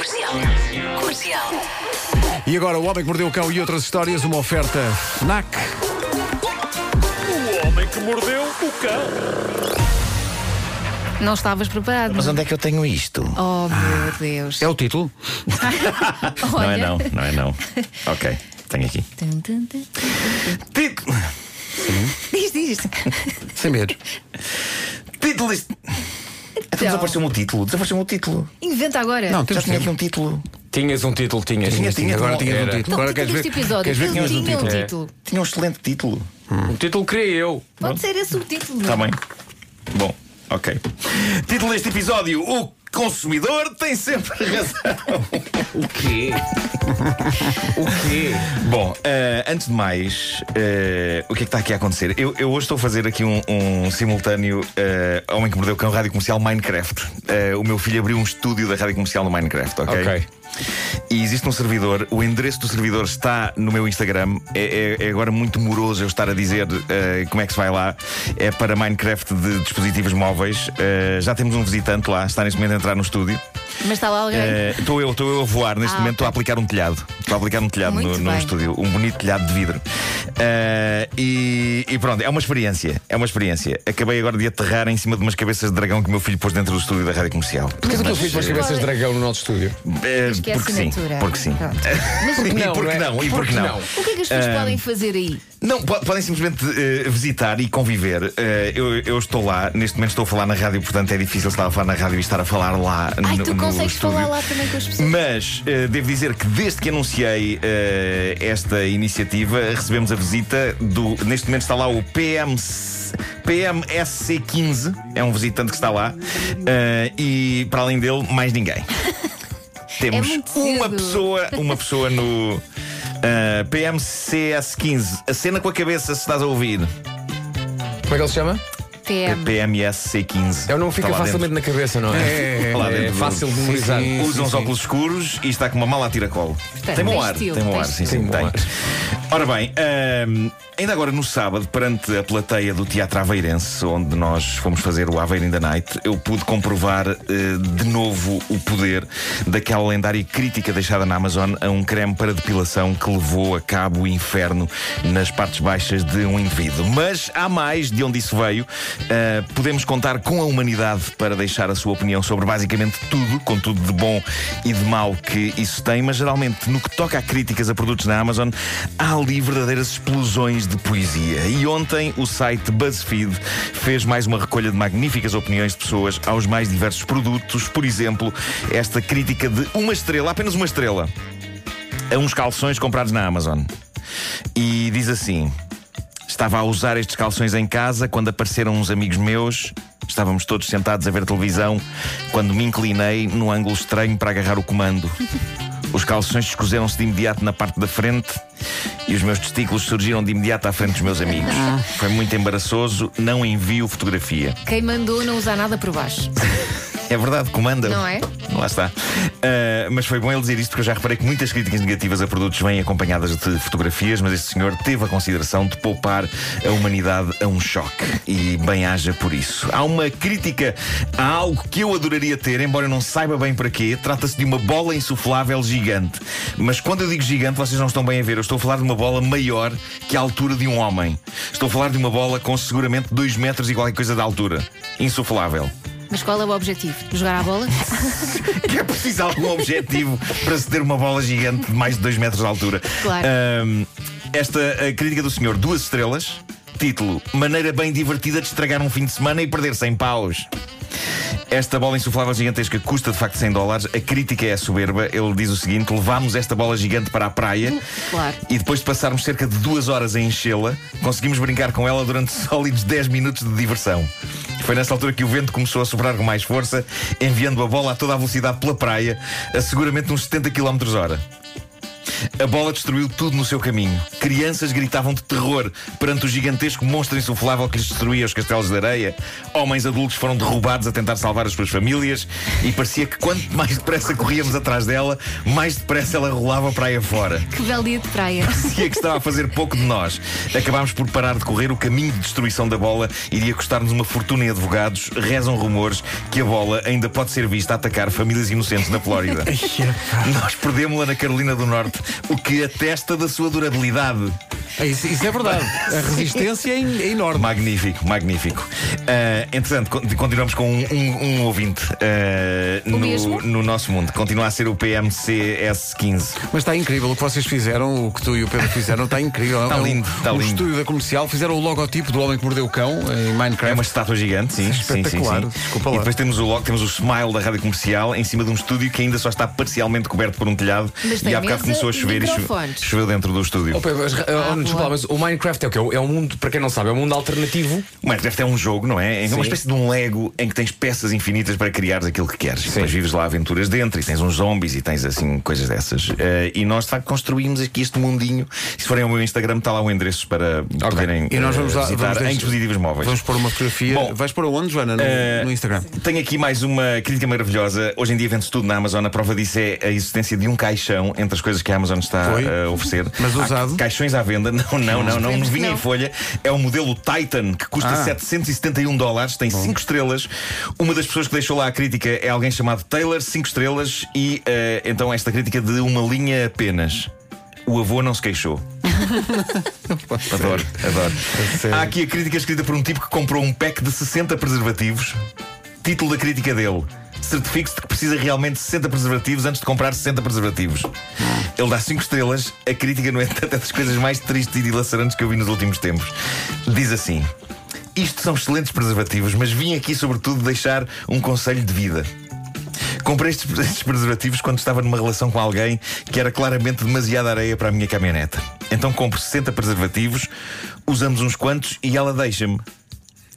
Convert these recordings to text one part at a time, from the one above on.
Comercial. Comercial. E agora, o Homem que Mordeu o Cão e outras histórias, uma oferta FNAC. O homem que mordeu o cão. Não estavas preparado. Mas onde é que eu tenho isto? Oh, meu Deus. É o título? Não é não, não é não. Ok, tenho aqui. Título. Diz, diz. Sem medo. Título. Então desapareceu-me o título. Desapareceu-me o título. Inventa agora. Não, Já tinha aqui um título. Tinhas um título, tinhas. Tinha, tinha. Agora Tinha- tinhas um era. título. Não, Agora queres ver? episódio. Queres ver tínhamos um tinha um título? título. Tinha um excelente título. O título criei eu. Pode ser esse o título. Está bem. Bom, ok. Título deste episódio: O consumidor tem sempre razão. O quê? o quê? Bom, eh, antes de mais, eh, o que é que está aqui a acontecer? Eu, eu hoje estou a fazer aqui um, um simultâneo eh, Homem que Mordeu Cão Rádio Comercial Minecraft. O meu filho abriu um estúdio da Rádio Comercial no Minecraft, ok? Ok. E existe um servidor, o endereço do servidor está no meu Instagram. É, é- é agora muito moroso eu estar a dizer eh, como é que se vai lá. É para Minecraft de dispositivos móveis. Eh, já temos um visitante lá, está neste momento a entrar no estúdio. Mas está lá alguém. Eh, Estou eu, estou eu a voar neste Ah, momento, estou a aplicar um telhado. Estou a aplicar um telhado no, no estúdio, um bonito telhado de vidro. Eh, e, e pronto, é uma experiência. É uma experiência. Acabei agora de aterrar em cima de umas cabeças de dragão que o meu filho pôs dentro do estúdio da rádio comercial. Porquê que tu fiz umas cabeças de dragão no nosso estúdio? Eh, Diz que é porque sim, porque sim. Pronto. e não, porque não é? e Porque porque não. não? O que é que as pessoas podem fazer aí? Não, po- podem simplesmente visitar e conviver. Eu, eu estou lá, neste momento estou a falar na rádio, portanto é difícil estar a falar na rádio e estar a falar lá Ai, no, tu consegues estúdio. falar lá também com as pessoas. Mas devo dizer que desde que anunciei esta iniciativa, recebemos a visita do. Neste momento está lá o PM. PMSC15, é um visitante que está lá, eh, e para além dele, mais ninguém. Temos É uma pessoa, uma pessoa no eh, PMCS15. Acena com a cabeça se estás a ouvir. Como é que ele se chama? PM. PMSC15. Eu não fica Está lá facilmente dentro. na cabeça, não é? É, lá É dentro. fácil de memorizar. Usa uns óculos escuros e está com uma mala a tiracolo. Portanto, tem bom ar, estilo, tem bom ar, sim, sim, Tem Ora bem, ainda agora no sábado, perante a plateia do Teatro Aveirense, onde nós fomos fazer o Aveiro in the Night, eu pude comprovar eh, de novo o poder daquela lendária crítica deixada na Amazon a um creme para depilação que levou a cabo o inferno nas partes baixas de um indivíduo. Mas há mais de onde isso veio. Ah, podemos contar com a humanidade para deixar a sua opinião sobre basicamente tudo, com tudo de bom e de mau que isso tem, mas geralmente no que toca a críticas a produtos na Amazon, há ali verdadeiras explosões de poesia. E ontem o site BuzzFeed fez mais uma recolha de magníficas opiniões de pessoas aos mais diversos produtos. Por exemplo, esta crítica de uma estrela, apenas uma estrela, a uns calções comprados na Amazon. E diz assim. Estava a usar estes calções em casa quando apareceram uns amigos meus. Estávamos todos sentados a ver televisão quando me inclinei num ângulo estranho para agarrar o comando. Os calções descoseram-se de imediato na parte da frente e os meus testículos surgiram de imediato à frente dos meus amigos. Foi muito embaraçoso, não envio fotografia. Quem mandou não usar nada por baixo. É verdade, comanda. Não é? Lá está. Ah, mas foi bom ele dizer isto porque eu já reparei que muitas críticas negativas a produtos vêm acompanhadas de fotografias, mas este senhor teve a consideração de poupar a humanidade a um choque. E bem haja por isso. Há uma crítica a algo que eu adoraria ter, embora eu não saiba bem para quê. Trata-se de uma bola insuflável gigante. Mas quando eu digo gigante, vocês não estão bem a ver. Eu estou a falar de uma bola maior que a altura de um homem. Estou a falar de uma bola com seguramente 2 metros e qualquer coisa de altura. Insuflável. Mas qual é o objetivo? Jogar à bola? que é preciso algum objetivo para se ter uma bola gigante de mais de 2 metros de altura. Claro. Ahm, esta crítica do senhor, duas estrelas. Título: Maneira bem divertida de estragar um fim de semana e perder 100 paus. Esta bola insuflável gigantesca custa de facto 100 dólares. A crítica é soberba. Ele diz o seguinte: levámos esta bola gigante para a praia Claro. e depois de passarmos cerca de duas horas a enchê-la, conseguimos brincar com ela durante sólidos 10 minutos de diversão. Foi nessa altura que o vento começou a soprar com mais força, enviando a bola a toda a velocidade pela praia, a seguramente uns 70 km hora. A bola destruiu tudo no seu caminho. Crianças gritavam de terror perante o gigantesco monstro insuflável que lhes destruía os castelos de areia. Homens adultos foram derrubados a tentar salvar as suas famílias e parecia que quanto mais depressa corríamos atrás dela, mais depressa ela rolava para aí afora. Que belo dia de praia. Parecia que estava a fazer pouco de nós. Acabámos por parar de correr. O caminho de destruição da bola iria custar-nos uma fortuna em advogados. Rezam rumores que a bola ainda pode ser vista a atacar famílias inocentes na Flórida. Nós perdemos-la na Carolina do Norte, o que atesta da sua durabilidade. É isso, isso é verdade. A resistência é, é enorme. Magnífico, magnífico. Uh, entretanto, con- continuamos com um, um- um ouvinte uh, no, no nosso mundo. Continua a ser o PMCS15. Mas está incrível o que vocês fizeram, o que tu e o Pedro fizeram, está incrível. Está É um- lindo, está um lindo. estúdio da comercial, fizeram o logotipo do Homem que Mordeu o Cão em Minecraft. É uma estátua gigante, sim. sim, sim, espetacular. sim. Desculpa E lá. depois temos o logo, temos o smile da rádio comercial em cima de um estúdio que ainda só está parcialmente coberto por um telhado. Mas e há bocado começou a e chover e choveu dentro do estúdio. Oh, Pedro, mas, uh, oh, boa. desculpa, mas o Minecraft é o quê? É um mundo, para quem não sabe, é um mundo alternativo. O Minecraft é um jogo, não é? É uma Sim. espécie de um Lego em que tens peças infinitas para criares aquilo que queres. E Sim. depois vives lá aventuras dentro e tens uns zombies e tens assim coisas dessas. Eh, e nós de facto construímos aqui este mundinho. Se forem ao meu Instagram, está lá o endereço para poderem E nós vamos eh, lá visitar vamos em dispositivos móveis. Vamos pôr uma fotografia. Bom, Vais pôr aonde, Joana? No, eh, no Instagram. Tenho aqui mais uma crítica maravilhosa. Hoje em dia vende-se tudo na Amazon. A prova disso é a existência de um caixão entre as coisas que a Amazon está Foi? a oferecer. Mas Há usado? caixões à venda. Não, não, não, não. Vinha em folha. É o modelo Titan, que custa Ah. 771 dólares, tem 5 estrelas. Uma das pessoas que deixou lá a crítica é alguém chamado Taylor, 5 estrelas. E eh, então esta crítica de uma linha apenas. O avô não se queixou. Adoro, adoro. Há aqui a crítica escrita por um tipo que comprou um pack de 60 preservativos. Título da crítica dele. Certifique-se de que precisa realmente de 60 preservativos antes de comprar 60 preservativos. Ele dá 5 estrelas. A crítica, no entanto, é das coisas mais tristes e dilacerantes que eu vi nos últimos tempos. Diz assim: Isto são excelentes preservativos, mas vim aqui, sobretudo, deixar um conselho de vida. Comprei estes, estes preservativos quando estava numa relação com alguém que era claramente demasiada areia para a minha caminhoneta. Então compro 60 preservativos, usamos uns quantos e ela deixa-me.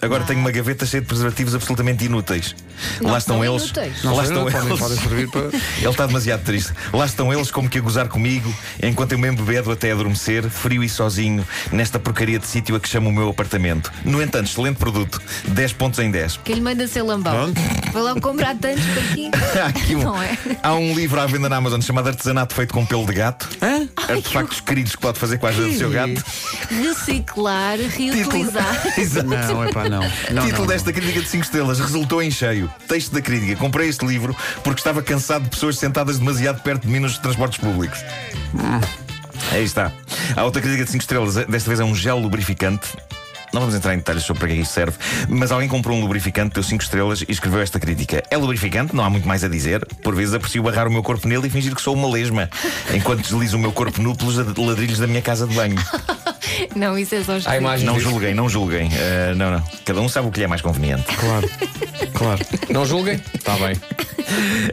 Agora tenho uma gaveta cheia de preservativos absolutamente inúteis. Não Lá estão eles. Não Lá estão eles. podem servir para. Ele está demasiado triste. Lá estão eles como que a gozar comigo, enquanto eu me embebedo até adormecer, frio e sozinho, nesta porcaria de sítio a que chamo o meu apartamento. No entanto, excelente produto. 10 pontos em 10. Quem lhe manda ser lambão? Vai logo comprar tantos para aqui. Há, aqui um, é? há um livro à venda na Amazon chamado Artesanato Feito com Pelo de Gato. Hã? Artefactos queridos que pode fazer com a ajuda do seu gato. Reciclar, reutilizar. Exato. Não, é pá, não. não Título não, desta crítica de 5 estrelas resultou em cheio. Texto da crítica. Comprei este livro porque estava cansado de pessoas sentadas demasiado perto de mim nos transportes públicos. Aí está. Há outra crítica de 5 estrelas. Desta vez é um gel lubrificante. Não vamos entrar em detalhes sobre para que é isto serve, mas alguém comprou um lubrificante, deu 5 estrelas e escreveu esta crítica. É lubrificante, não há muito mais a dizer. Por vezes aprecio barrar o meu corpo nele e fingir que sou uma lesma, enquanto deslizo o meu corpo nu pelos ladrilhos da minha casa de banho. Não, isso é só Há imagens Não julguem, não julguem. Eh, não, não. Cada um sabe o que lhe é mais conveniente. Claro, claro. Não julguem? Está bem.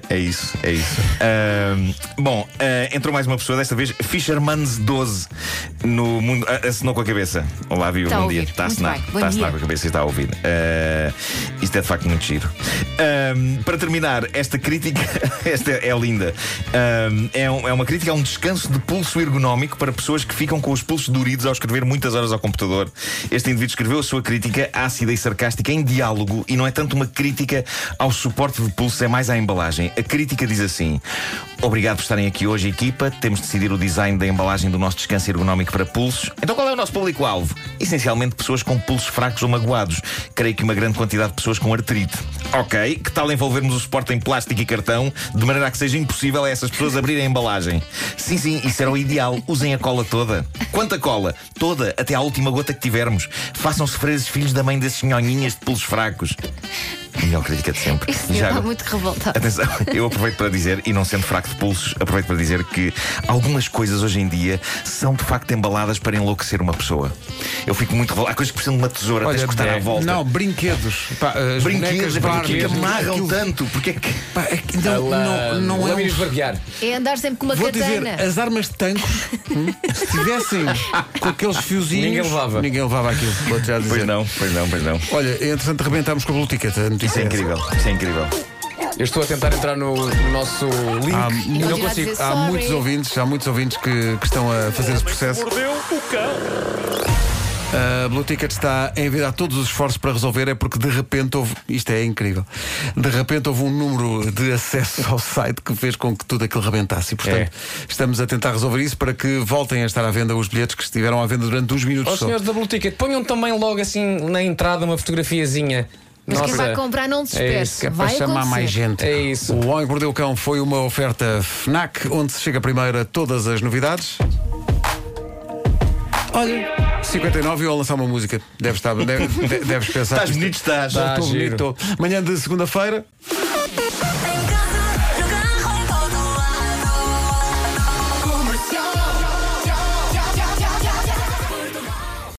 É isso, é isso. Ahm, bom, ah, entrou mais uma pessoa, desta vez Fisherman's 12 no mundo. ah, assinou com a cabeça. Olá, viu? Está bom dia. Está a assinar. bem. Está a assinar com a cabeça e está a ouvir. Ah, isto é de facto muito giro. Para terminar, esta crítica, esta é linda. É, um- é uma crítica a um descanso de pulso ergonómico para pessoas que ficam com os pulsos doridos ao escrever muitas horas ao computador. Este indivíduo escreveu a sua crítica ácida e sarcástica em diálogo e não é tanto uma crítica ao suporte de pulso, é mais à embalagem. A crítica diz assim: Obrigado por estarem aqui hoje, equipa. Temos de decidir o design da embalagem do nosso descanso ergonómico para pulsos. Então qual é o nosso público-alvo? Essencialmente pessoas com pulsos fracos ou magoados. Creio que uma grande quantidade de pessoas com artrite. Ok, que tal envolvermos o suporte em plástico e cartão de maneira a que seja impossível a essas pessoas abrirem a embalagem? Sim, sim, isso era o ideal. Usem a cola toda. Quanta cola? Toda, até à última gota que tivermos. Façam-se freses filhos da mãe desses nhonhinhas de pulsos fracos. Melhor crítica de sempre. Senhor Já está agora- muito revoltado. Atenção, eu aproveito para dizer, e não sendo fraco de pulsos, aproveito para dizer que algumas coisas hoje em dia são de facto embaladas para enlouquecer uma pessoa. Eu fico muito revoltado. Há coisas que precisam de uma tesoura, tens que cortar à volta. não, brinquedos. Pá, as Brinquedos, é que amarram aquilo- tanto. Porque é que. Pá, é que não, não, não é. Um-. É andar sempre com uma Vou katana. dizer, as armas de tanques, hum, se tivessem com aqueles fiozinhos. Ninguém levava. Ninguém levava aquilo, vou-te já dizer. Pois não, pois não, pois não. Olha, entretanto, rebentámos com a Blue Ticket. A notícia Isso é incrível, isso é incrível. Eu estou a tentar entrar no, no nosso link Há, não consigo. dizer há sorry. muitos ouvintes, há muitos ouvintes que, que estão a fazer esse processo. A Blue Ticket está a enviar todos os esforços para resolver, é porque de repente houve. Isto é incrível. De repente houve um número de acesso ao site que fez com que tudo aquilo rebentasse. E, portanto, É. estamos a tentar resolver isso para que voltem a estar à venda os bilhetes que estiveram à venda durante uns minutos Ó só. senhores da Blue Ticket, ponham também logo assim na entrada uma fotografiazinha. Mas quem Nossa. vai comprar não É isso, Que é para vai chamar acontecer. mais gente. É isso. O Homem que Mordeu o Cão foi uma oferta FNAC, onde se chega primeiro a todas as novidades. Olha, 59 e eu a lançar uma música. Deves, estar, deve- de- deves pensar. Estás bonito, estás. Tá. Estou bonito. Manhã de segunda-feira.